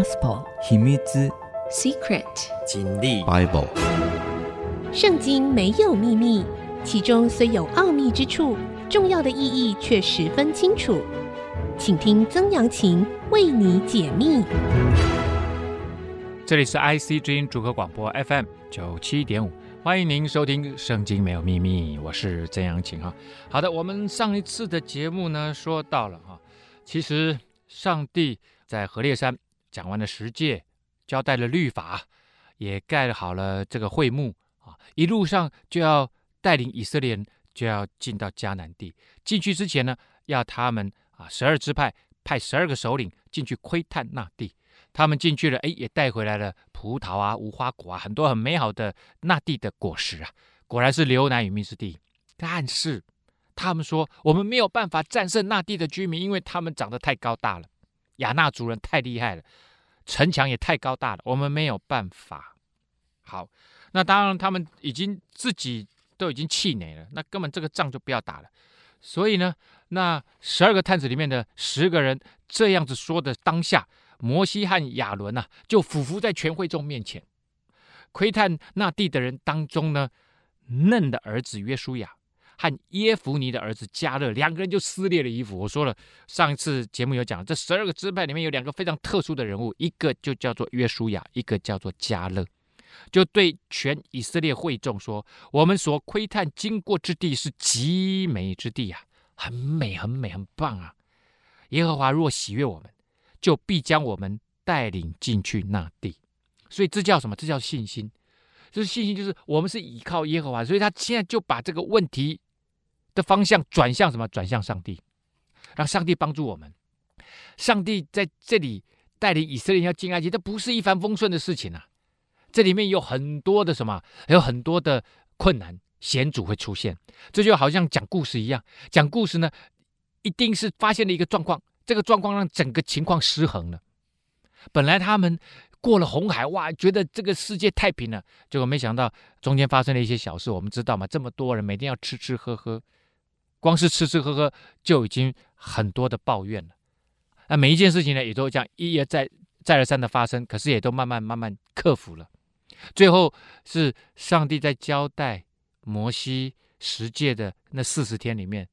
Gospel 秘密 Secret 经历 Bible 圣经没有秘密，其中虽有奥秘之处，重要的意义却十分清楚。请听曾阳晴为你解密。这里是 IC 之音主客广播 FM 九七点五，欢迎您收听《圣经没有秘密》，我是曾阳晴哈。好的，我们上一次的节目呢，说到了哈，其实上帝在何烈山讲完了十诫，交代了律法，也盖好了这个会幕啊，一路上就要带领以色列人就要进到迦南地。进去之前呢，要他们啊十二支派派十二个首领进去窥探那地。他们进去了，哎，也带回来了葡萄啊、无花果啊，很多很美好的那地的果实啊，果然是流奶与蜜之地。但是他们说，我们没有办法战胜那地的居民，因为他们长得太高大了，亚纳族人太厉害了，城墙也太高大了，我们没有办法。好，那当然他们已经自己都已经气馁了，那根本这个仗就不要打了。所以呢，那十二个探子里面的十个人这样子说的当下。摩西和亚伦呐、啊，就俯伏在全会众面前，窥探那地的人当中呢，嫩的儿子约书亚和耶孚尼的儿子加勒两个人就撕裂了衣服。我说了，上一次节目有讲，这十二个支派里面有两个非常特殊的人物，一个就叫做约书亚，一个叫做加勒，就对全以色列会众说：“我们所窥探经过之地是极美之地啊，很美，很美，很棒啊！耶和华若喜悦我们。”就必将我们带领进去那地，所以这叫什么？这叫信心。这是信心，就是我们是依靠耶和华，所以他现在就把这个问题的方向转向什么？转向上帝，让上帝帮助我们。上帝在这里带领以色列人要进埃及，这不是一帆风顺的事情啊！这里面有很多的什么？有很多的困难险阻会出现。这就好像讲故事一样，讲故事呢，一定是发现了一个状况。这个状况让整个情况失衡了。本来他们过了红海，哇，觉得这个世界太平了。结果没想到中间发生了一些小事。我们知道嘛，这么多人每天要吃吃喝喝，光是吃吃喝喝就已经很多的抱怨了。那每一件事情呢，也都这样一而再、再而三的发生，可是也都慢慢慢慢克服了。最后是上帝在交代摩西十诫的那四十天里面，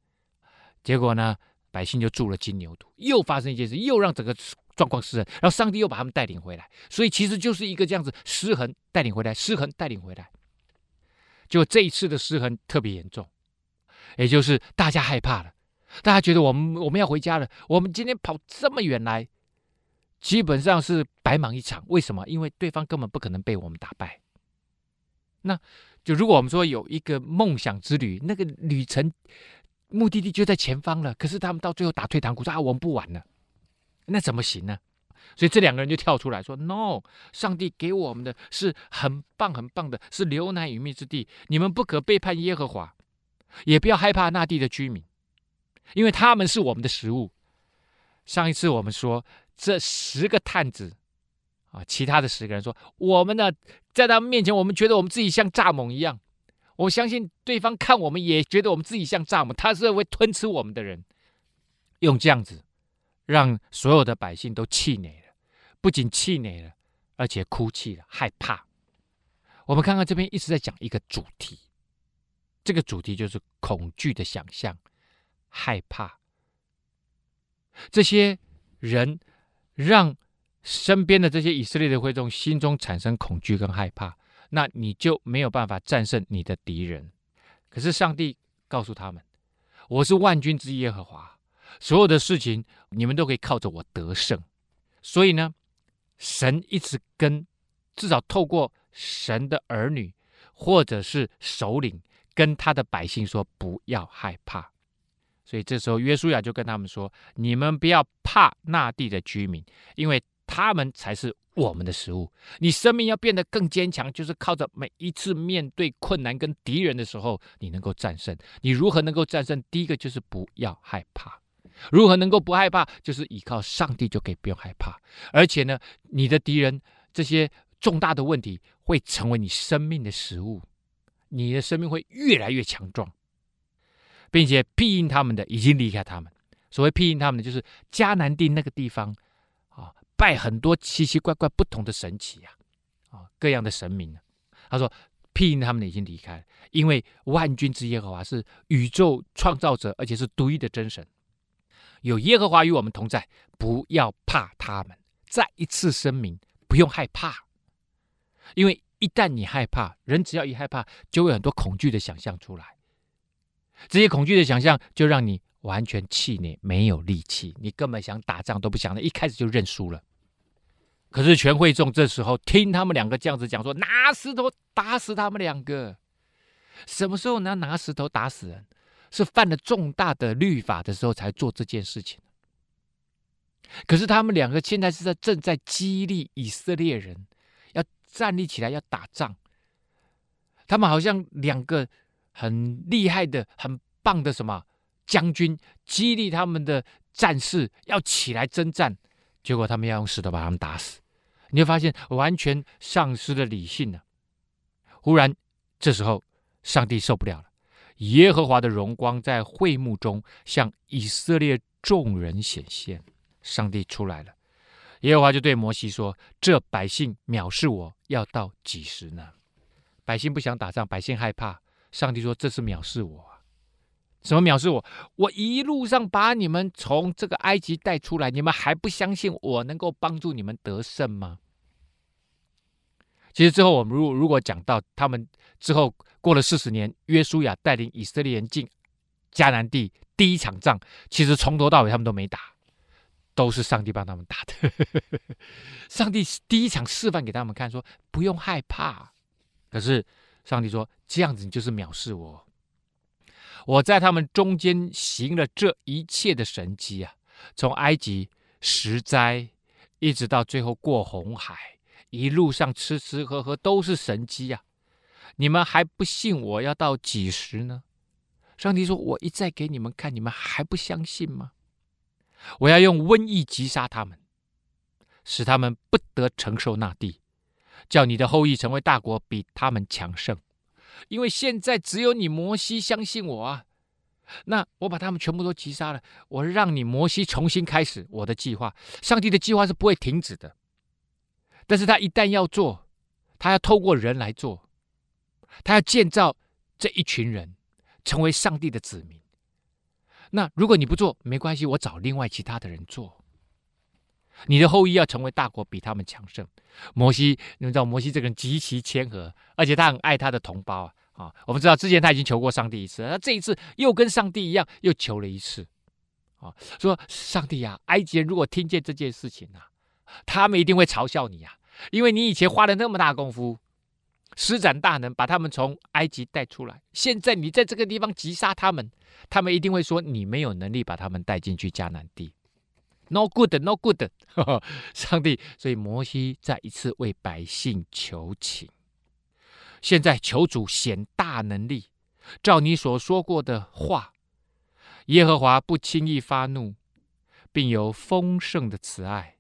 结果呢？百姓就住了金牛犊，又发生一件事，又让整个状况失衡，然后上帝又把他们带领回来，所以其实就是一个这样子失衡带领回来，失衡带领回来。就这一次的失衡特别严重，也就是大家害怕了，大家觉得我们我们要回家了，我们今天跑这么远来，基本上是白忙一场。为什么？因为对方根本不可能被我们打败。那就如果我们说有一个梦想之旅，那个旅程。目的地就在前方了，可是他们到最后打退堂鼓说啊，我们不玩了，那怎么行呢？所以这两个人就跳出来说：“No，上帝给我们的是很棒很棒的，是流奶与蜜之地，你们不可背叛耶和华，也不要害怕那地的居民，因为他们是我们的食物。”上一次我们说这十个探子啊，其他的十个人说：“我们呢，在他们面前，我们觉得我们自己像蚱蜢一样。”我相信对方看我们也觉得我们自己像蚱蜢，他是会吞吃我们的人。用这样子，让所有的百姓都气馁了，不仅气馁了，而且哭泣了，害怕。我们看看这边一直在讲一个主题，这个主题就是恐惧的想象，害怕。这些人让身边的这些以色列的会众心中产生恐惧跟害怕。那你就没有办法战胜你的敌人。可是上帝告诉他们：“我是万军之耶和华，所有的事情你们都可以靠着我得胜。”所以呢，神一直跟，至少透过神的儿女或者是首领跟他的百姓说：“不要害怕。”所以这时候约书亚就跟他们说：“你们不要怕那地的居民，因为他们才是。”我们的食物，你生命要变得更坚强，就是靠着每一次面对困难跟敌人的时候，你能够战胜。你如何能够战胜？第一个就是不要害怕。如何能够不害怕？就是依靠上帝就可以不用害怕。而且呢，你的敌人这些重大的问题会成为你生命的食物，你的生命会越来越强壮，并且庇荫他们的已经离开他们。所谓庇荫他们的，就是迦南地那个地方。啊拜很多奇奇怪怪不同的神祇呀，啊，各样的神明呢。他说，庇荫他们的已经离开了，因为万军之耶和华是宇宙创造者，而且是独一的真神。有耶和华与我们同在，不要怕他们。再一次声明，不用害怕，因为一旦你害怕，人只要一害怕，就会很多恐惧的想象出来。这些恐惧的想象就让你完全气馁，没有力气，你根本想打仗都不想了，一开始就认输了。可是全会众这时候听他们两个这样子讲说，拿石头打死他们两个。什么时候能拿石头打死人？是犯了重大的律法的时候才做这件事情。可是他们两个现在是在正在激励以色列人站立起来，要打仗。他们好像两个很厉害的、很棒的什么将军，激励他们的战士要起来征战。结果他们要用石头把他们打死，你会发现完全丧失了理性了。忽然，这时候上帝受不了了。耶和华的荣光在会幕中向以色列众人显现，上帝出来了。耶和华就对摩西说：“这百姓藐视我要到几时呢？百姓不想打仗，百姓害怕。上帝说：这是藐视我。什么藐视我？我一路上把你们从这个埃及带出来，你们还不相信我能够帮助你们得胜吗？其实之后我们如如果讲到他们之后。”过了四十年，约书亚带领以色列人进迦南地第一场仗，其实从头到尾他们都没打，都是上帝帮他们打的。上帝第一场示范给他们看，说不用害怕。可是上帝说，这样子你就是藐视我。我在他们中间行了这一切的神迹啊，从埃及十灾，一直到最后过红海，一路上吃吃喝喝都是神迹啊。你们还不信我要到几时呢？上帝说：“我一再给你们看，你们还不相信吗？我要用瘟疫击杀他们，使他们不得承受那地，叫你的后裔成为大国，比他们强盛。因为现在只有你摩西相信我啊！那我把他们全部都击杀了，我让你摩西重新开始我的计划。上帝的计划是不会停止的，但是他一旦要做，他要透过人来做。”他要建造这一群人成为上帝的子民。那如果你不做，没关系，我找另外其他的人做。你的后裔要成为大国，比他们强盛。摩西，你们知道摩西这个人极其谦和，而且他很爱他的同胞啊。啊，我们知道之前他已经求过上帝一次，那这一次又跟上帝一样，又求了一次。啊，说上帝啊，埃及人如果听见这件事情啊，他们一定会嘲笑你啊，因为你以前花了那么大功夫。施展大能，把他们从埃及带出来。现在你在这个地方击杀他们，他们一定会说你没有能力把他们带进去迦南地。No good, no good。上帝，所以摩西再一次为百姓求情。现在求主显大能力，照你所说过的话，耶和华不轻易发怒，并有丰盛的慈爱，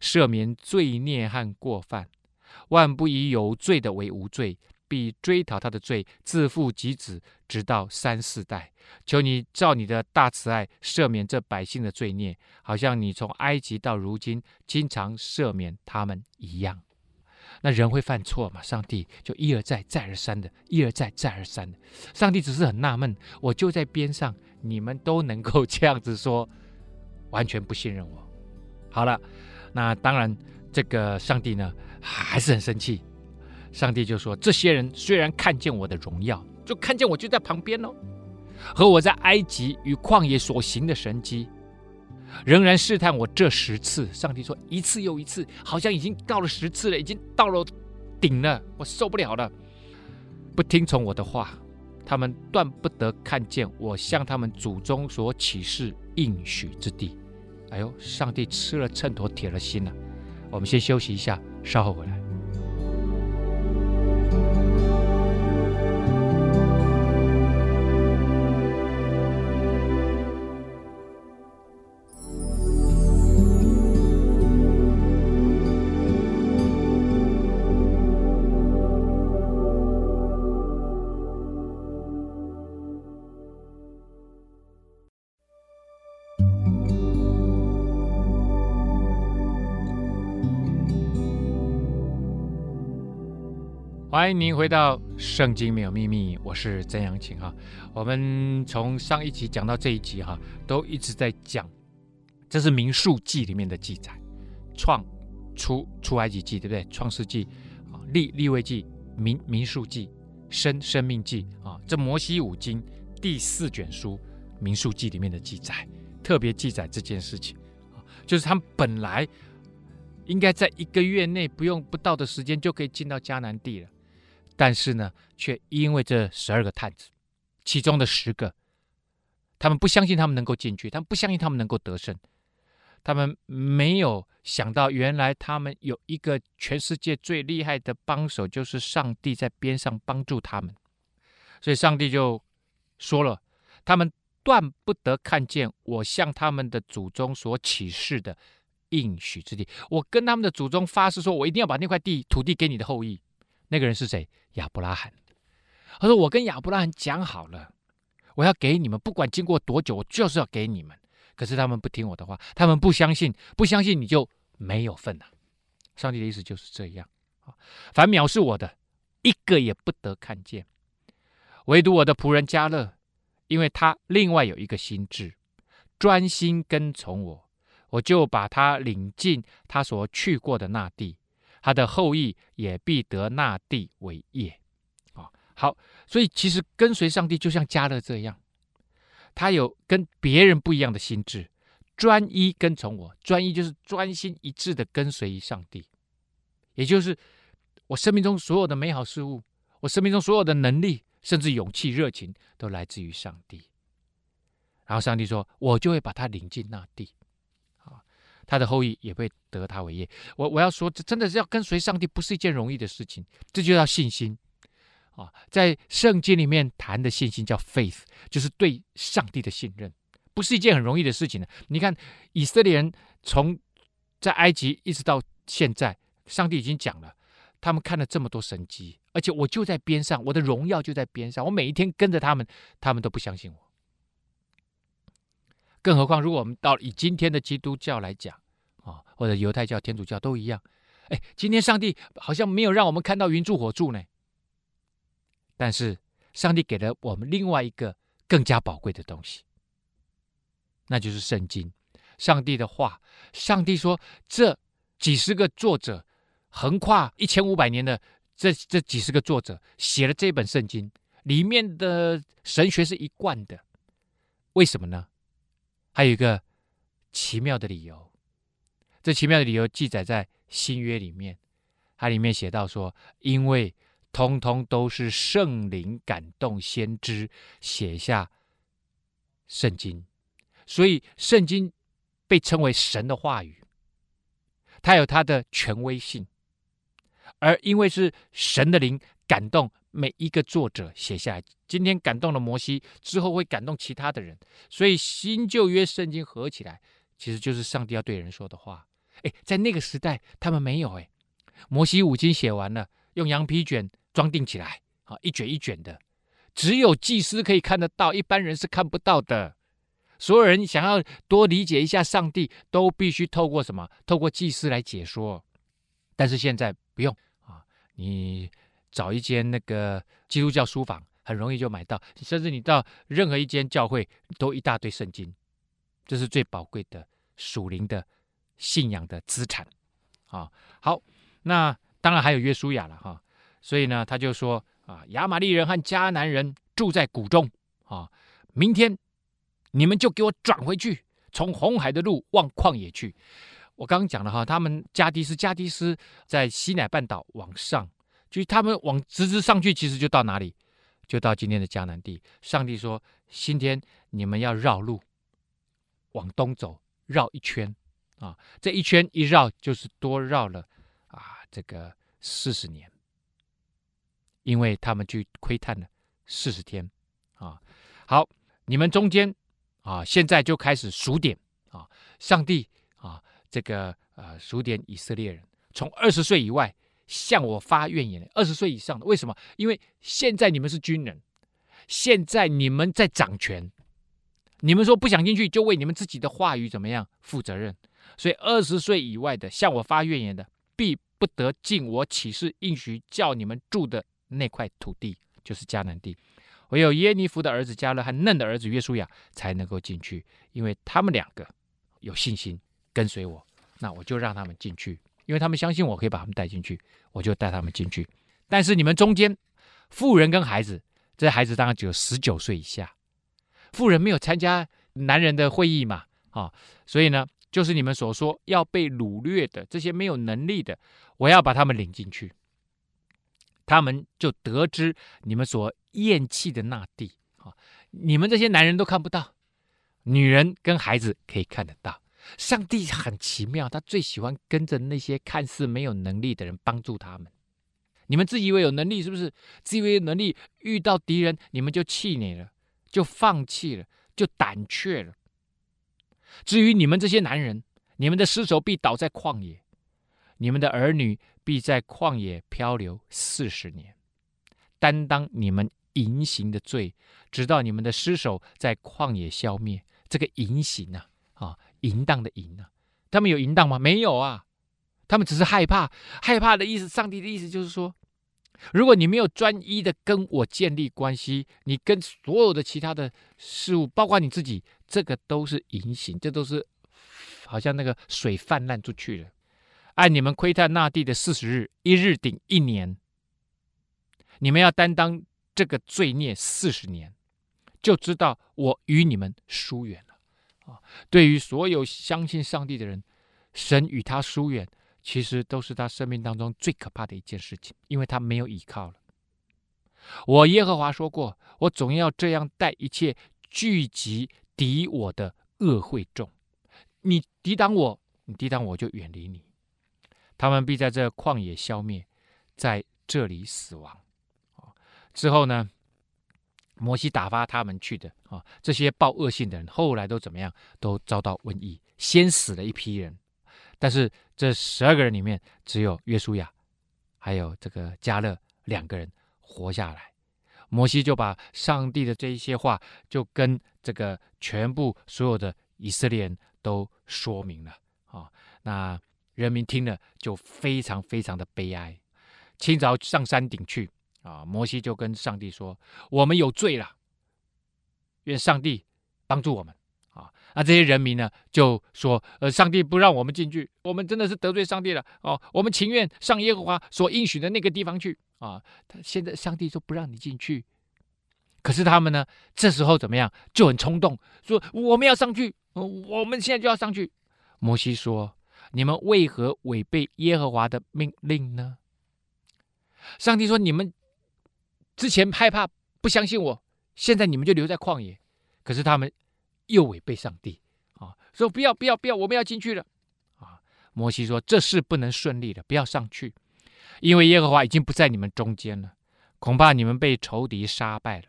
赦免罪孽和过犯。万不以有罪的为无罪，必追讨他的罪，自父及子，直到三四代。求你照你的大慈爱赦免这百姓的罪孽，好像你从埃及到如今经常赦免他们一样。那人会犯错嘛？上帝就一而再、再而三的，一而再、再而三的。上帝只是很纳闷，我就在边上，你们都能够这样子说，完全不信任我。好了，那当然。这个上帝呢，还是很生气。上帝就说：“这些人虽然看见我的荣耀，就看见我就在旁边哦，和我在埃及与旷野所行的神迹，仍然试探我这十次。”上帝说：“一次又一次，好像已经到了十次了，已经到了顶了，我受不了了。不听从我的话，他们断不得看见我向他们祖宗所起誓应许之地。”哎呦，上帝吃了秤砣，铁了心了。我们先休息一下，稍后回来。欢迎您回到《圣经没有秘密》，我是曾阳晴哈。我们从上一集讲到这一集哈，都一直在讲，这是民数记里面的记载，创出出埃及记对不对？创世记啊，立立位记、民民数记、生生命记啊，这摩西五经第四卷书民数记里面的记载，特别记载这件事情啊，就是他们本来应该在一个月内不用不到的时间就可以进到迦南地了。但是呢，却因为这十二个探子，其中的十个，他们不相信他们能够进去，他们不相信他们能够得胜，他们没有想到，原来他们有一个全世界最厉害的帮手，就是上帝在边上帮助他们。所以上帝就说了，他们断不得看见我向他们的祖宗所起誓的应许之地。我跟他们的祖宗发誓说，我一定要把那块地土地给你的后裔。那个人是谁？亚伯拉罕。他说：“我跟亚伯拉罕讲好了，我要给你们，不管经过多久，我就是要给你们。可是他们不听我的话，他们不相信，不相信你就没有份了。上帝的意思就是这样啊！凡藐视我的，一个也不得看见，唯独我的仆人加勒，因为他另外有一个心智，专心跟从我，我就把他领进他所去过的那地。”他的后裔也必得那地为业，啊，好，所以其实跟随上帝就像加勒这样，他有跟别人不一样的心智，专一跟从我，专一就是专心一致的跟随于上帝，也就是我生命中所有的美好事物，我生命中所有的能力，甚至勇气、热情，都来自于上帝。然后上帝说，我就会把他领进那地。他的后裔也会得他为业。我我要说，这真的是要跟随上帝，不是一件容易的事情。这就叫信心啊！在圣经里面谈的信心叫 faith，就是对上帝的信任，不是一件很容易的事情的。你看以色列人从在埃及一直到现在，上帝已经讲了，他们看了这么多神迹，而且我就在边上，我的荣耀就在边上，我每一天跟着他们，他们都不相信我。更何况，如果我们到以今天的基督教来讲，啊，或者犹太教、天主教都一样，哎，今天上帝好像没有让我们看到云柱火柱呢。但是，上帝给了我们另外一个更加宝贵的东西，那就是圣经，上帝的话。上帝说，这几十个作者，横跨一千五百年的这这几十个作者写了这本圣经，里面的神学是一贯的。为什么呢？还有一个奇妙的理由，这奇妙的理由记载在新约里面，它里面写到说，因为通通都是圣灵感动先知写下圣经，所以圣经被称为神的话语，它有它的权威性，而因为是神的灵感动。每一个作者写下来，今天感动了摩西，之后会感动其他的人，所以新旧约圣经合起来，其实就是上帝要对人说的话。哎，在那个时代，他们没有哎，摩西五经写完了，用羊皮卷装订起来，啊，一卷一卷的，只有祭司可以看得到，一般人是看不到的。所有人想要多理解一下上帝，都必须透过什么？透过祭司来解说。但是现在不用啊，你。找一间那个基督教书房，很容易就买到。甚至你到任何一间教会，都一大堆圣经，这是最宝贵的属灵的信仰的资产啊。好，那当然还有约书亚了哈。所以呢，他就说啊，亚玛力人和迦南人住在谷中啊。明天你们就给我转回去，从红海的路往旷野去。我刚刚讲了哈，他们加低斯，加低斯在西乃半岛往上。就他们往直直上去，其实就到哪里？就到今天的迦南地。上帝说：“今天你们要绕路，往东走，绕一圈啊！这一圈一绕，就是多绕了啊，这个四十年，因为他们去窥探了四十天啊。好，你们中间啊，现在就开始数点啊，上帝啊，这个呃，数点以色列人，从二十岁以外。”向我发怨言的二十岁以上的，为什么？因为现在你们是军人，现在你们在掌权，你们说不想进去，就为你们自己的话语怎么样负责任。所以二十岁以外的向我发怨言的，必不得进我起誓应许叫你们住的那块土地，就是迦南地。唯有耶尼弗的儿子迦勒和嫩的儿子约书亚才能够进去，因为他们两个有信心跟随我，那我就让他们进去，因为他们相信我可以把他们带进去，我就带他们进去。但是你们中间妇人跟孩子，这孩子当然只有十九岁以下，妇人没有参加男人的会议嘛，啊，所以呢。就是你们所说要被掳掠的这些没有能力的，我要把他们领进去，他们就得知你们所厌弃的那地啊！你们这些男人都看不到，女人跟孩子可以看得到。上帝很奇妙，他最喜欢跟着那些看似没有能力的人帮助他们。你们自以为有能力，是不是？自以为有能力，遇到敌人你们就气馁了，就放弃了，就胆怯了。至于你们这些男人，你们的尸首必倒在旷野，你们的儿女必在旷野漂流四十年，担当你们淫行的罪，直到你们的尸首在旷野消灭。这个淫行啊，啊，淫荡的淫啊，他们有淫荡吗？没有啊，他们只是害怕。害怕的意思，上帝的意思就是说，如果你没有专一的跟我建立关系，你跟所有的其他的事物，包括你自己。这个都是淫行，这都是好像那个水泛滥出去了。按你们窥探那地的四十日，一日顶一年，你们要担当这个罪孽四十年，就知道我与你们疏远了。啊，对于所有相信上帝的人，神与他疏远，其实都是他生命当中最可怕的一件事情，因为他没有依靠了。我耶和华说过，我总要这样待一切聚集。敌我的恶会众，你抵挡我，你抵挡我就远离你。他们必在这旷野消灭，在这里死亡。之后呢，摩西打发他们去的啊，这些报恶信的人，后来都怎么样？都遭到瘟疫，先死了一批人。但是这十二个人里面，只有约书亚还有这个加勒两个人活下来。摩西就把上帝的这一些话，就跟这个全部所有的以色列人都说明了啊、那人民听了就非常非常的悲哀。清早上山顶去啊、摩西就跟上帝说：“我们有罪了，愿上帝帮助我们啊、”那这些人民呢就说：“呃，上帝不让我们进去，我们真的是得罪上帝了哦。我们情愿上耶和华所应许的那个地方去。”啊，他现在上帝说不让你进去，可是他们呢，这时候怎么样？就很冲动，说我们要上去，我们现在就要上去。摩西说：“你们为何违背耶和华的命令呢？”上帝说：“你们之前害怕不相信我，现在你们就留在旷野。”可是他们又违背上帝啊，说不要不要不要，我们要进去了。啊，摩西说：“这事不能顺利的，不要上去。”因为耶和华已经不在你们中间了，恐怕你们被仇敌杀败了。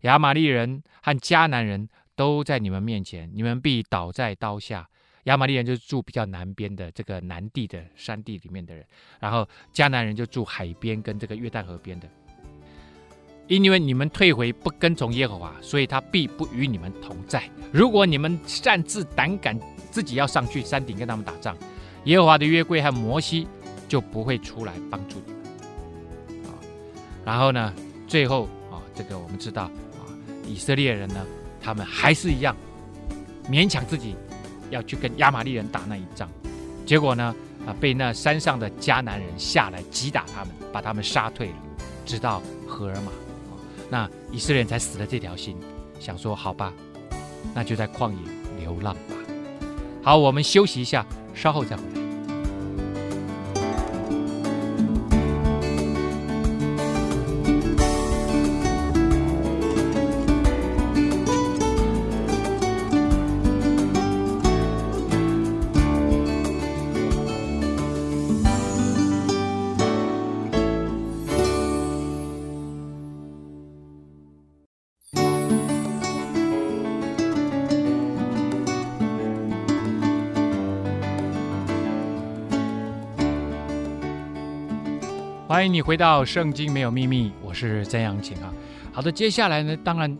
亚玛力人和迦南人都在你们面前，你们必倒在刀下。亚玛力人就住比较南边的这个南地的山地里面的人，然后迦南人就住海边跟这个约旦河边的。因为你们退回不跟从耶和华，所以他必不与你们同在。如果你们擅自胆敢自己要上去山顶跟他们打仗，耶和华的约柜和摩西。就不会出来帮助你们啊。然后呢，最后啊，这个我们知道啊，以色列人呢，他们还是一样勉强自己要去跟亚玛力人打那一仗，结果呢啊，被那山上的迦南人下来击打他们，把他们杀退了，直到何珥玛。那以色列人才死了这条心，想说好吧，那就在旷野流浪吧。好，我们休息一下，稍后再回来。欢迎你回到《圣经没有秘密》，我是曾阳晴啊。好的，接下来呢，当然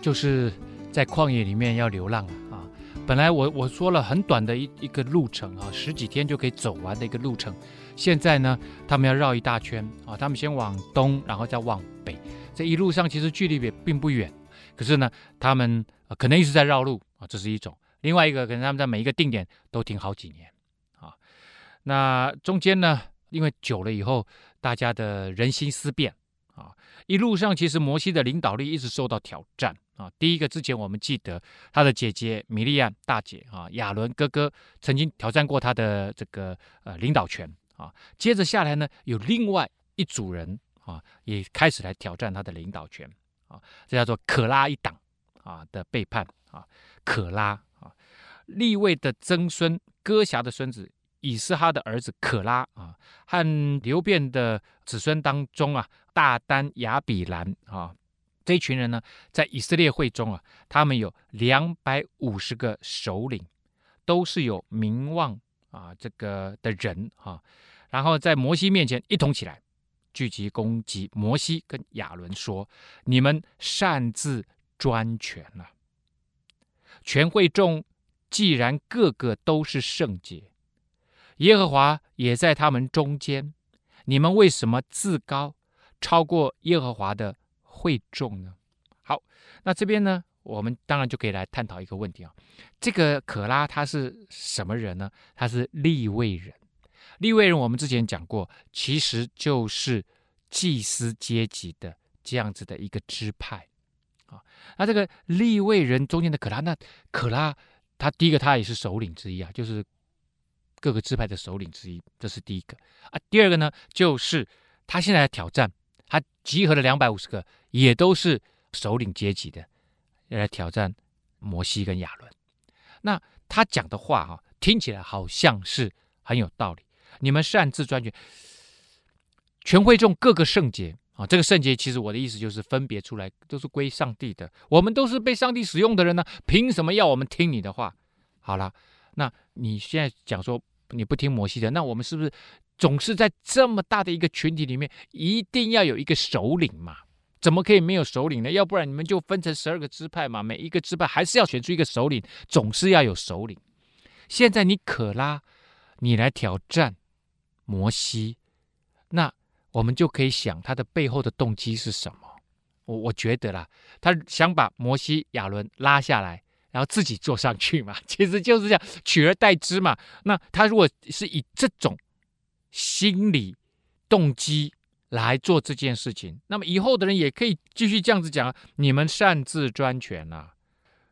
就是在旷野里面要流浪了啊。本来我我说了很短的一一个路程啊，十几天就可以走完的一个路程，现在呢，他们要绕一大圈啊，他们先往东，然后再往北，这一路上其实距离也并不远，可是呢，他们可能一直在绕路啊，这是一种；另外一个可能他们在每一个定点都停好几年啊，那中间呢，因为久了以后，大家的人心思变啊，一路上其实摩西的领导力一直受到挑战。啊，第一个之前我们记得他的姐姐米利暗大姐啊，亚伦哥哥曾经挑战过他的这个呃领导权啊。接着下来呢，有另外一组人啊，也开始来挑战他的领导权啊。这叫做可拉一党啊的背叛啊。可拉啊，利未的曾孙哥辖的孙子以斯哈的儿子可拉啊，和流便的子孙当中啊，大丹亚比兰啊。这一群人呢，在以色列会中啊，他们有两百五十个首领，都是有名望啊，这个的人、啊。然后在摩西面前一同起来，聚集攻击摩西跟亚伦，说：“你们擅自专权了。全会众既然个个都是圣洁，耶和华也在他们中间，你们为什么自高，超过耶和华的？”会众呢？好，那这边呢，我们当然就可以来探讨一个问题啊。这个可拉他是什么人呢？他是利未人。利未人我们之前讲过，其实就是祭司阶级的这样子的一个支派啊。那这个利未人中间的可拉，那可拉他第一个他也是首领之一啊，就是各个支派的首领之一，这是第一个啊。第二个呢，就是他现在的挑战。他集合了两百五十个，也都是首领阶级的，要来挑战摩西跟亚伦。那他讲的话哈，听起来好像是很有道理。你们擅自专权，全会众各个圣洁啊，这个圣洁其实我的意思就是分别出来，都是归上帝的。我们都是被上帝使用的人呢，凭什么要我们听你的话？好了，那你现在讲说你不听摩西的，那我们是不是？总是在这么大的一个群体里面，一定要有一个首领嘛？怎么可以没有首领呢？要不然你们就分成十二个支派嘛，每一个支派还是要选出一个首领，总是要有首领。现在你可拉，你来挑战摩西，那我们就可以想他的背后的动机是什么？我我觉得啦，他想把摩西、亚伦拉下来，然后自己坐上去嘛，其实就是这样取而代之嘛。那他如果是以这种心理动机来做这件事情，那么以后的人也可以继续这样子讲：你们擅自专权啊！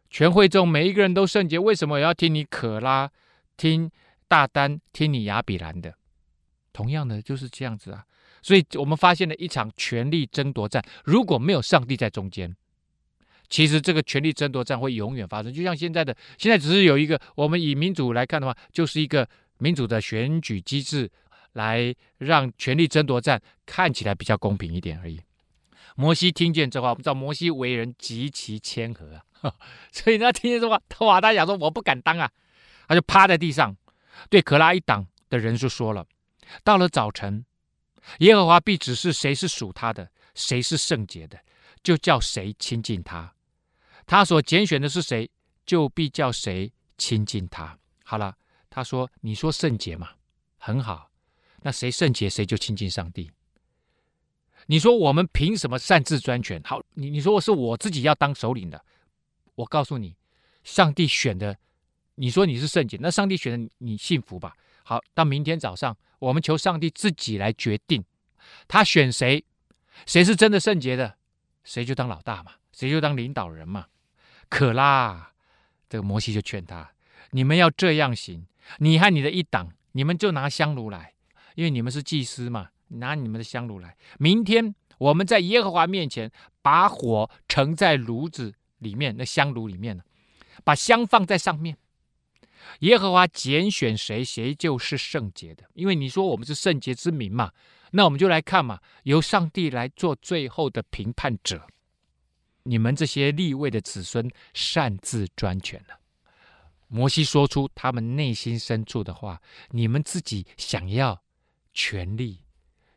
全会众每一个人都圣洁，为什么我要听你可拉、听大丹、听你亚比兰的？同样的就是这样子啊！所以我们发现了一场权力争夺战，如果没有上帝在中间，其实这个权力争夺战会永远发生。就像现在的，现在只是有一个，我们以民主来看的话，就是一个民主的选举机制。来让权力争夺战看起来比较公平一点而已。摩西听见这话，我们知道摩西为人极其谦和啊，所以他，听见这话，他哇，他想说我不敢当啊，他就趴在地上，对可拉一党的人就说了：到了早晨，耶和华必指示谁是属他的，谁是圣洁的，就叫谁亲近他；他所拣选的是谁，就必叫谁亲近他。好了，他说：你说圣洁嘛，很好。那谁圣洁，谁就亲近上帝。你说我们凭什么擅自专权？好，你你说我是我自己要当首领的，我告诉你，上帝选的。你说你是圣洁，那上帝选的你，你幸福吧。好，到明天早上，我们求上帝自己来决定，他选谁，谁是真的圣洁的，谁就当老大嘛，谁就当领导人嘛。可啦，这个摩西就劝他：你们要这样行，你和你的一党，你们就拿香炉来。因为你们是祭司嘛，拿你们的香炉来。明天我们在耶和华面前，把火盛在炉子里面，那香炉里面呢，把香放在上面。耶和华拣选谁，谁就是圣洁的。因为你说我们是圣洁之民嘛，那我们就来看嘛，由上帝来做最后的评判者。你们这些立位的子孙擅自专权了。摩西说出他们内心深处的话，你们自己想要。权力，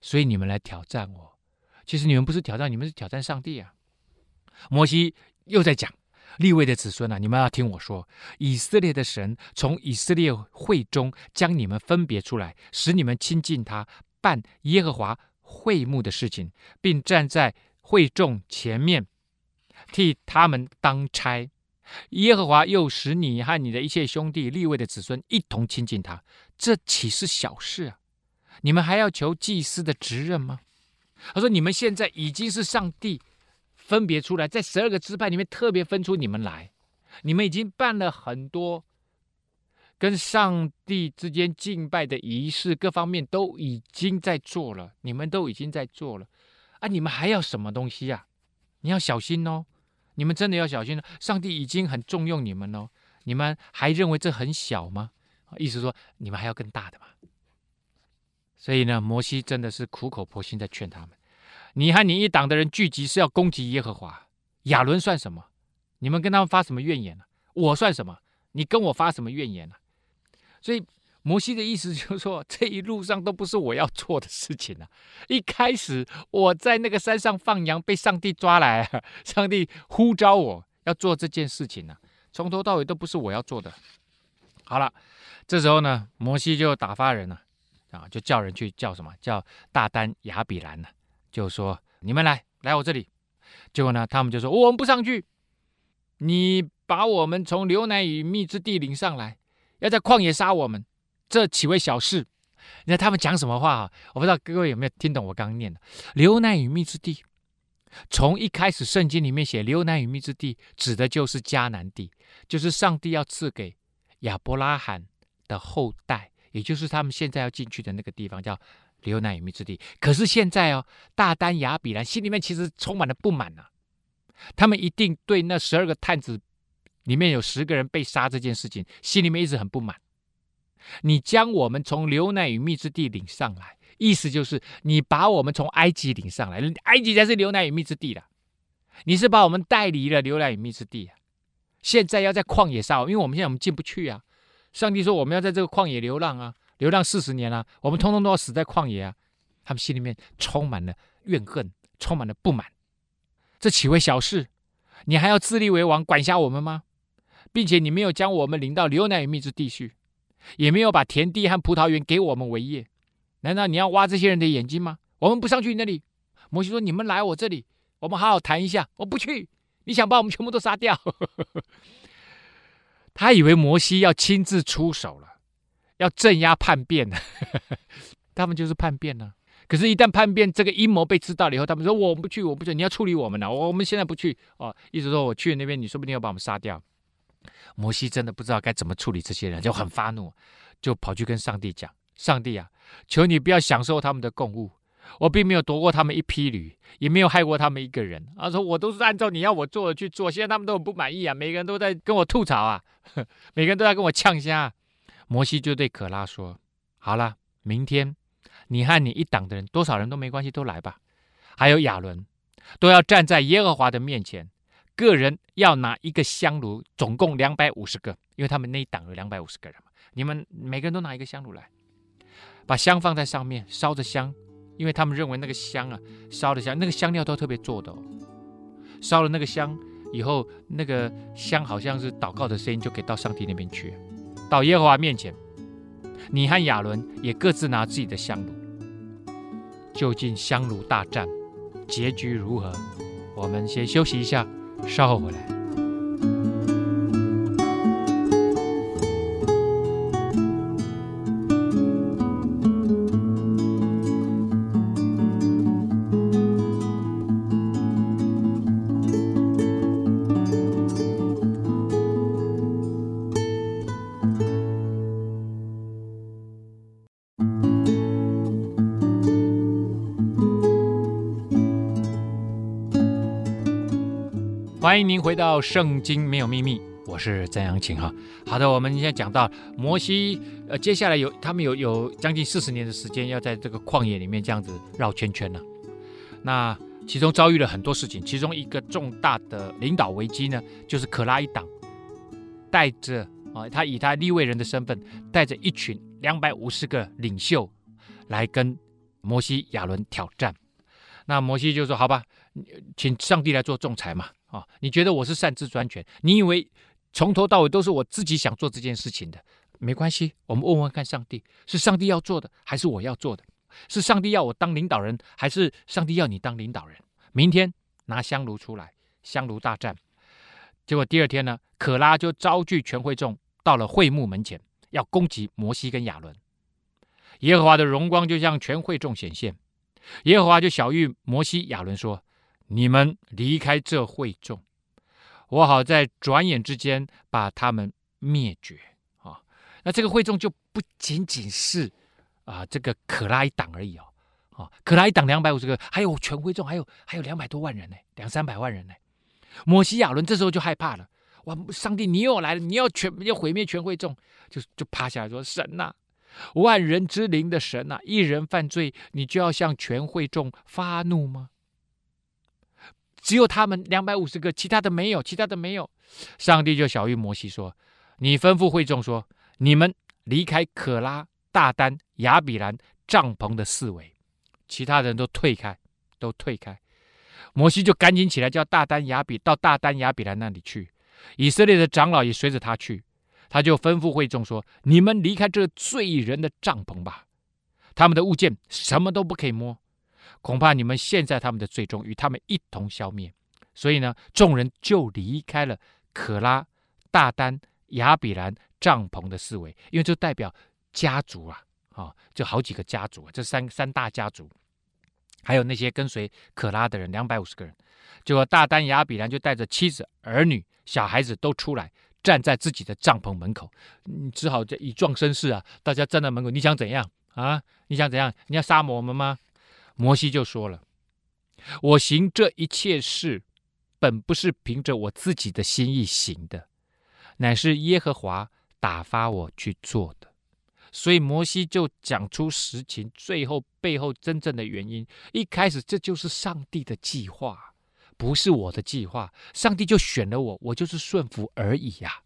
所以你们来挑战我。其实你们不是挑战，你们是挑战上帝啊！摩西又在讲，立位的子孙啊，你们要听我说，以色列的神从以色列会中将你们分别出来，使你们亲近他，办耶和华会幕的事情，并站在会众前面替他们当差。耶和华又使你和你的一切兄弟立位的子孙一同亲近他，这岂是小事啊？你们还要求祭司的职任吗？他说：“你们现在已经是上帝分别出来，在十二个支派里面特别分出你们来，你们已经办了很多跟上帝之间敬拜的仪式，各方面都已经在做了，你们都已经在做了啊！你们还要什么东西呀？你要小心哦，你们真的要小心了。上帝已经很重用你们了，你们还认为这很小吗？意思说你们还要更大的嘛。”所以呢，摩西真的是苦口婆心在劝他们：你和你一党的人聚集是要攻击耶和华，亚伦算什么？你们跟他们发什么怨言呢、我算什么？你跟我发什么怨言呢、所以摩西的意思就是说，这一路上都不是我要做的事情啊！一开始我在那个山上放羊，被上帝抓来，上帝呼召我要做这件事情呢、从头到尾都不是我要做的。好了，这时候呢，摩西就打发人了。啊，就叫人去叫什么？叫大丹亚比兰呢？就说你们来来我这里。结果呢，他们就说我们不上去。你把我们从牛奶与蜜之地领上来，要在旷野杀我们，这岂为小事？你看他们讲什么话啊？我不知道各位有没有听懂我刚刚念的“流奶与蜜之地”。从一开始圣经里面写“流奶与蜜之地”，指的就是迦南地，就是上帝要赐给亚伯拉罕的后代。也就是他们现在要进去的那个地方，叫流奶与蜜之地。可是现在哦，大丹亚比兰心里面其实充满了不满呐、啊。他们一定对那十二个探子里面有十个人被杀这件事情，心里面一直很不满。你将我们从流奶与蜜之地领上来，意思就是你把我们从埃及领上来，埃及才是流奶与蜜之地的。你是把我们带离了流奶与蜜之地啊。现在要在旷野上，因为我们现在我们进不去啊。上帝说：“我们要在这个旷野流浪啊，流浪四十年啊，我们通通都要死在旷野啊！”他们心里面充满了怨恨，充满了不满。这岂为小事？你还要自立为王，管辖我们吗？并且你没有将我们领到流奶与蜜之地去，也没有把田地和葡萄园给我们为业。难道你要挖这些人的眼睛吗？我们不上去那里。摩西说：“你们来我这里，我们好好谈一下。”我不去，你想把我们全部都杀掉？他以为摩西要亲自出手了，要镇压叛变呢，他们就是叛变了。可是，一旦叛变这个阴谋被知道了以后，他们说：“我不去，我不去，你要处理我们了。我们现在不去哦。”意思说，我去那边，你说不定要把我们杀掉。摩西真的不知道该怎么处理这些人，就很发怒，就跑去跟上帝讲：“上帝啊，求你不要享受他们的供物。”我并没有夺过他们一匹驴，也没有害过他们一个人。他说：“我都是按照你要我做的去做。”现在他们都很不满意啊，每个人都在跟我吐槽啊，每个人都在跟我呛声。摩西就对可拉说：“好了，明天你和你一党的人，多少人都没关系，都来吧。还有亚伦，都要站在耶和华的面前，个人要拿一个香炉，总共两百五十个，因为他们那一档有两百五十个人嘛。你们每个人都拿一个香炉来，把香放在上面，烧着香。”因为他们认为那个香啊，烧的香，那个香料都特别做的哦。烧了那个香以后，那个香好像是祷告的声音，就可以到上帝那边去，到耶和华面前。你和亚伦也各自拿自己的香炉。究竟香炉大战结局如何？我们先休息一下，稍后回来。欢迎您回到《圣经没有秘密》，我是曾阳晴哈。好的，我们现在讲到摩西，呃，接下来有他们有有将近四十年的时间要在这个旷野里面这样子绕圈圈呢。那其中遭遇了很多事情，其中一个重大的领导危机呢，就是可拉一党带着啊，他以他立位人的身份，带着一群两百五十个领袖来跟摩西亚伦挑战。那摩西就说：“好吧，请上帝来做仲裁嘛。”啊，你觉得我是擅自专权？你以为从头到尾都是我自己想做这件事情的？没关系，我们问问看上帝，是上帝要做的，还是我要做的？是上帝要我当领导人，还是上帝要你当领导人？明天拿香炉出来，香炉大战。结果第二天呢，可拉就招聚全会众到了会幕门前，要攻击摩西跟亚伦。耶和华的荣光就向全会众显现，耶和华就晓諭摩西、亚伦说：“你们离开这会众，我好在转眼之间把他们灭绝。”啊，那这个会众就不仅仅是。啊，这个可拉一党而已哦，啊，可拉一党两百五十个，还有全会众，还有还有两百多万人呢，两三百万人呢。摩西亚伦这时候就害怕了，哇，上帝你又来了，你要全要毁灭全会众，就就趴下来说：神呐、啊，万人之灵的神呐、一人犯罪，你就要向全会众发怒吗？只有他们两百五十个，其他的没有，其他的没有。上帝就晓諭摩西说：你吩咐会众说，你们离开可拉。大丹、亚比兰帐篷的四围，其他人都退开，都退开。摩西就赶紧起来，叫大丹、亚比到大丹、亚比兰那里去。以色列的长老也随着他去。他就吩咐会众说：“你们离开这罪人的帐篷吧，他们的物件什么都不可以摸，恐怕你们陷在他们的最终，与他们一同消灭。”所以呢，众人就离开了可拉、大丹、亚比兰帐篷的四围，因为这代表。家族啊，啊，就好几个家族，这三三大家族，还有那些跟随可拉的人，两百五十个人。结果大丹亚比兰就带着妻子、儿女、小孩子都出来，站在自己的帐篷门口。你只好这以壮声势啊，大家站在门口，你想怎样啊？你想怎样？你要杀我们吗？摩西就说了：“我行这一切事，本不是凭着我自己的心意行的，乃是耶和华打发我去做的。”所以摩西就讲出实情，最后背后真正的原因。一开始这就是上帝的计划，不是我的计划。上帝就选了我，我就是顺服而已呀。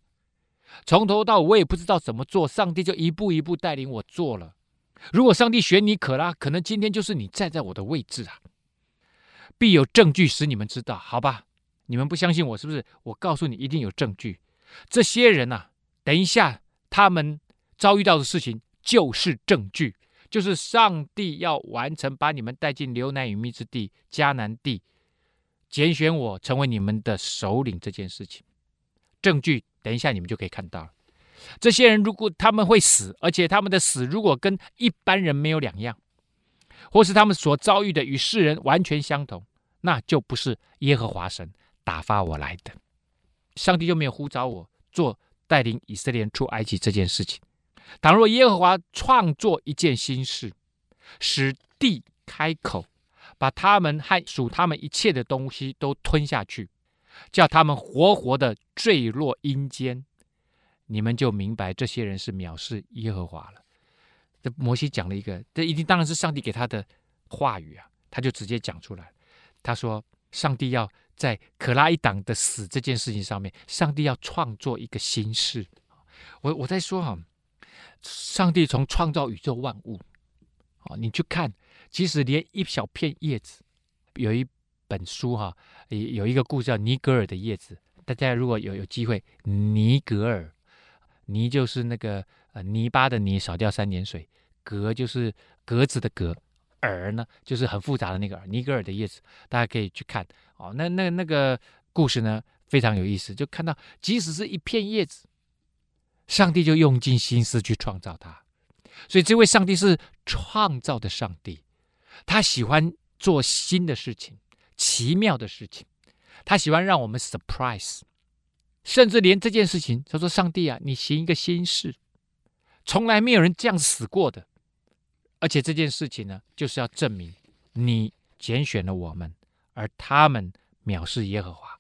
从头到尾我也不知道怎么做，上帝就一步一步带领我做了。如果上帝选你可拉，可能今天就是你站在我的位置啊。必有证据使你们知道，好吧？你们不相信我是不是？我告诉你，一定有证据。这些人呐，等一下他们。遭遇到的事情就是证据，就是上帝要完成把你们带进流奶与蜜之地迦南地，拣选我成为你们的首领这件事情。证据，等一下你们就可以看到了。这些人如果他们会死，而且他们的死如果跟一般人没有两样，或是他们所遭遇的与世人完全相同，那就不是耶和华神打发我来的。上帝就没有呼召我做带领以色列人出埃及这件事情。倘若耶和华创作一件新事，使地开口，把他们和属他们一切的东西都吞下去，叫他们活活的坠落阴间，你们就明白这些人是藐视耶和华了。这摩西讲了一个，这一定当然是上帝给他的话语啊，他就直接讲出来。他说：“上帝要在可拉一党的死这件事情上面，上帝要创作一个新事。”我我在说哈。上帝从创造宇宙万物，哦，你去看，即使连一小片叶子，有一本书哈，有一个故事叫尼格尔的叶子。大家如果有有机会，尼格尔，泥就是那个呃泥巴的泥，少掉三点水，格就是格子的格，尔呢就是很复杂的那个尔。尼格尔的叶子，大家可以去看哦。那那那个故事呢非常有意思，就看到即使是一片叶子。上帝就用尽心思去创造它，所以这位上帝是创造的上帝，他喜欢做新的事情、奇妙的事情，他喜欢让我们 surprise，甚至连这件事情，他说：“上帝啊，你行一个新事，从来没有人这样死过的，而且这件事情呢，就是要证明你拣选了我们，而他们藐视耶和华，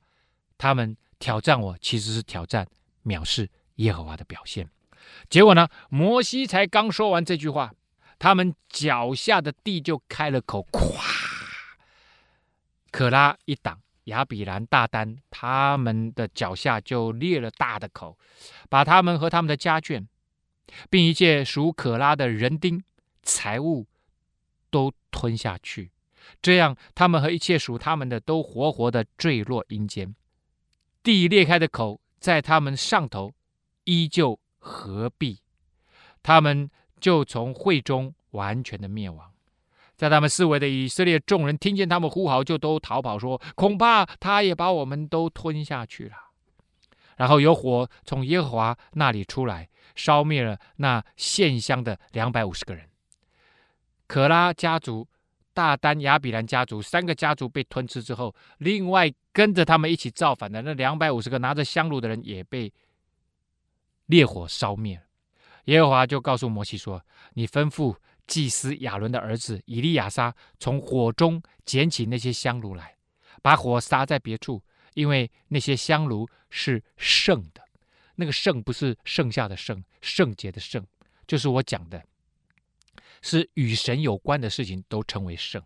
他们挑战我，其实是挑战藐视。”耶和华的表现，结果呢？摩西才刚说完这句话，他们脚下的地就开了口，咵！可拉一挡，亚比兰、大丹，他们的脚下就裂了大的口，把他们和他们的家眷，并一切属可拉的人丁、财物都吞下去。这样，他们和一切属他们的都活活的坠落阴间。地裂开的口在他们上头依旧合闭，他们就从会中完全的灭亡。在他们四围的以色列众人听见他们呼号，就都逃跑，说：“恐怕他也把我们都吞下去了。”然后有火从耶和华那里出来，烧灭了那献香的两百五十个人。可拉家族、大丹、亚比兰家族三个家族被吞吃之后，另外跟着他们一起造反的那两百五十个拿着香炉的人也被烈火烧灭。耶和华就告诉摩西说：“你吩咐。”祭司亚伦的儿子以利亚撒从火中捡起那些香炉来，把火撒在别处，因为那些香炉是圣的。那个圣不是剩下的圣，圣洁的圣，就是我讲的，是与神有关的事情都称为圣。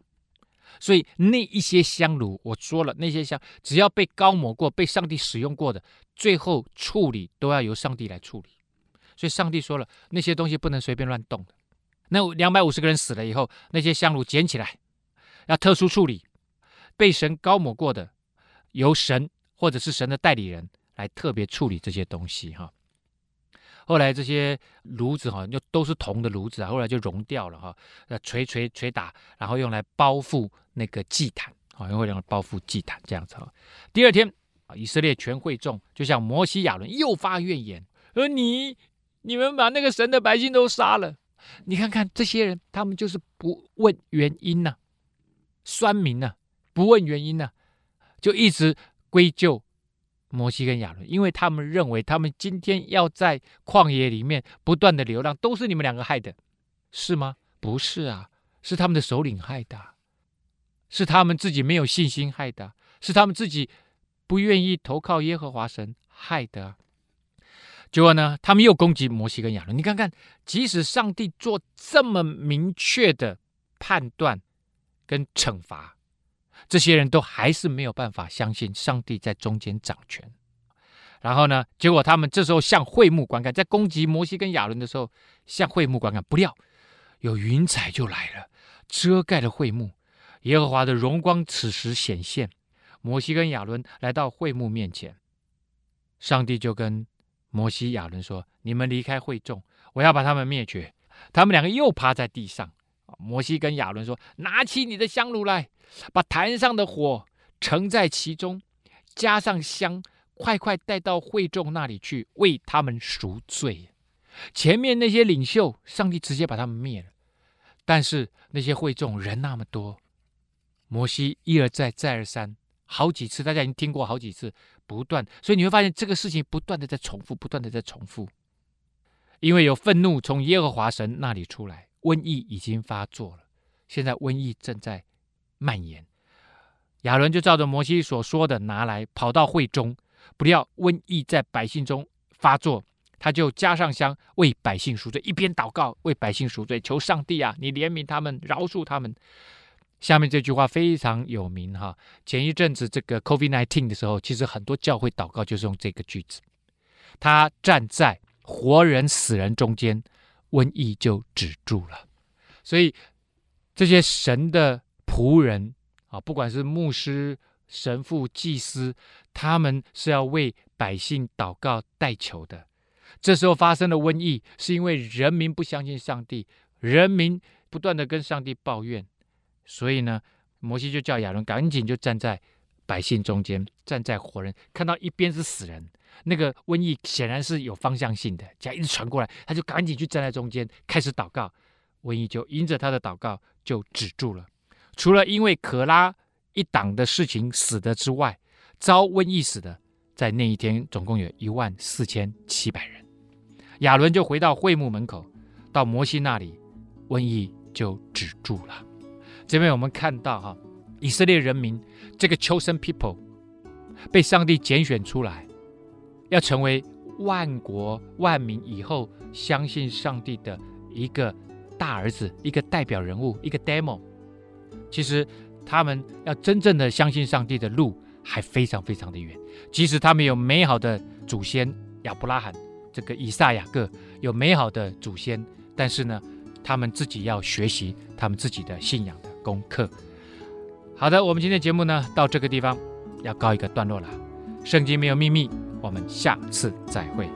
所以那一些香炉，我说了，那些香只要被高抹过、被上帝使用过的，最后处理都要由上帝来处理。所以上帝说了，那些东西不能随便乱动的。那两百五十个人死了以后，那些香炉捡起来，要特殊处理，被神膏抹过的，由神或者是神的代理人来特别处理这些东西哈。后来这些炉子哈，就都是铜的炉子啊，后来就熔掉了哈，呃，锤锤锤打，然后用来包覆那个祭坛啊，用来包覆祭坛这样子哈。第二天啊，以色列全会众就向摩西亚伦又发怨言，而你你们把那个神的百姓都杀了。你看看这些人，他们就是不问原因呐、啊，酸民呐、不问原因呐、就一直归咎摩西跟亚伦，因为他们认为他们今天要在旷野里面不断的流浪，都是你们两个害的，是吗？不是啊，是他们的首领害的，是他们自己没有信心害的，是他们自己不愿意投靠耶和华神害的。结果呢，他们又攻击摩西跟亚伦。你看看，即使上帝做这么明确的判断跟惩罚，这些人都还是没有办法相信上帝在中间掌权。然后呢，结果他们这时候向会幕观看，在攻击摩西跟亚伦的时候，向会幕观看，不料有云彩就来了，遮盖了会幕。耶和华的荣光此时显现，摩西跟亚伦来到会幕面前，上帝就跟。摩西、亚伦说：“你们离开会众，我要把他们灭绝。”他们两个又趴在地上。摩西跟亚伦说：“拿起你的香炉来，把坛上的火盛在其中，加上香，快快带到会众那里去，为他们赎罪。”前面那些领袖，上帝直接把他们灭了。但是那些会众人那么多，摩西一而再、再而三，好几次，大家已经听过好几次。不断，所以你会发现这个事情不断的在重复，不断的在重复，因为有愤怒从耶和华神那里出来，瘟疫已经发作了，现在瘟疫正在蔓延。亚伦就照着摩西所说的拿来，跑到会中，不料瘟疫在百姓中发作，他就加上香为百姓赎罪，一边祷告为百姓赎罪，求上帝啊，你怜悯他们，饶恕他们。下面这句话非常有名哈，前一阵子这个 COVID-19 的时候，其实很多教会祷告就是用这个句子。他站在活人死人中间，瘟疫就止住了。所以这些神的仆人啊，不管是牧师、神父、祭司，他们是要为百姓祷告代求的。这时候发生的瘟疫，是因为人民不相信上帝，人民不断的跟上帝抱怨。所以呢，摩西就叫亚伦赶紧就站在百姓中间，站在活人，看到一边是死人，那个瘟疫显然是有方向性的，这样一直传过来，他就赶紧去站在中间，开始祷告，瘟疫就因着他的祷告就止住了。除了因为可拉一党的事情死的之外，遭瘟疫死的，在那一天总共有一万四千七百人。亚伦就回到会幕门口，到摩西那里，瘟疫就止住了。这边我们看到哈，以色列人民这个 chosen people 被上帝拣选出来，要成为万国万民以后相信上帝的一个大儿子，一个代表人物，一个 demo。其实他们要真正的相信上帝的路还非常非常的远。即使他们有美好的祖先亚伯拉罕，这个以撒雅各有美好的祖先，但是呢，他们自己要学习他们自己的信仰。功课，好的，我们今天节目呢，到这个地方要告一个段落了。圣经没有秘密，我们下次再会。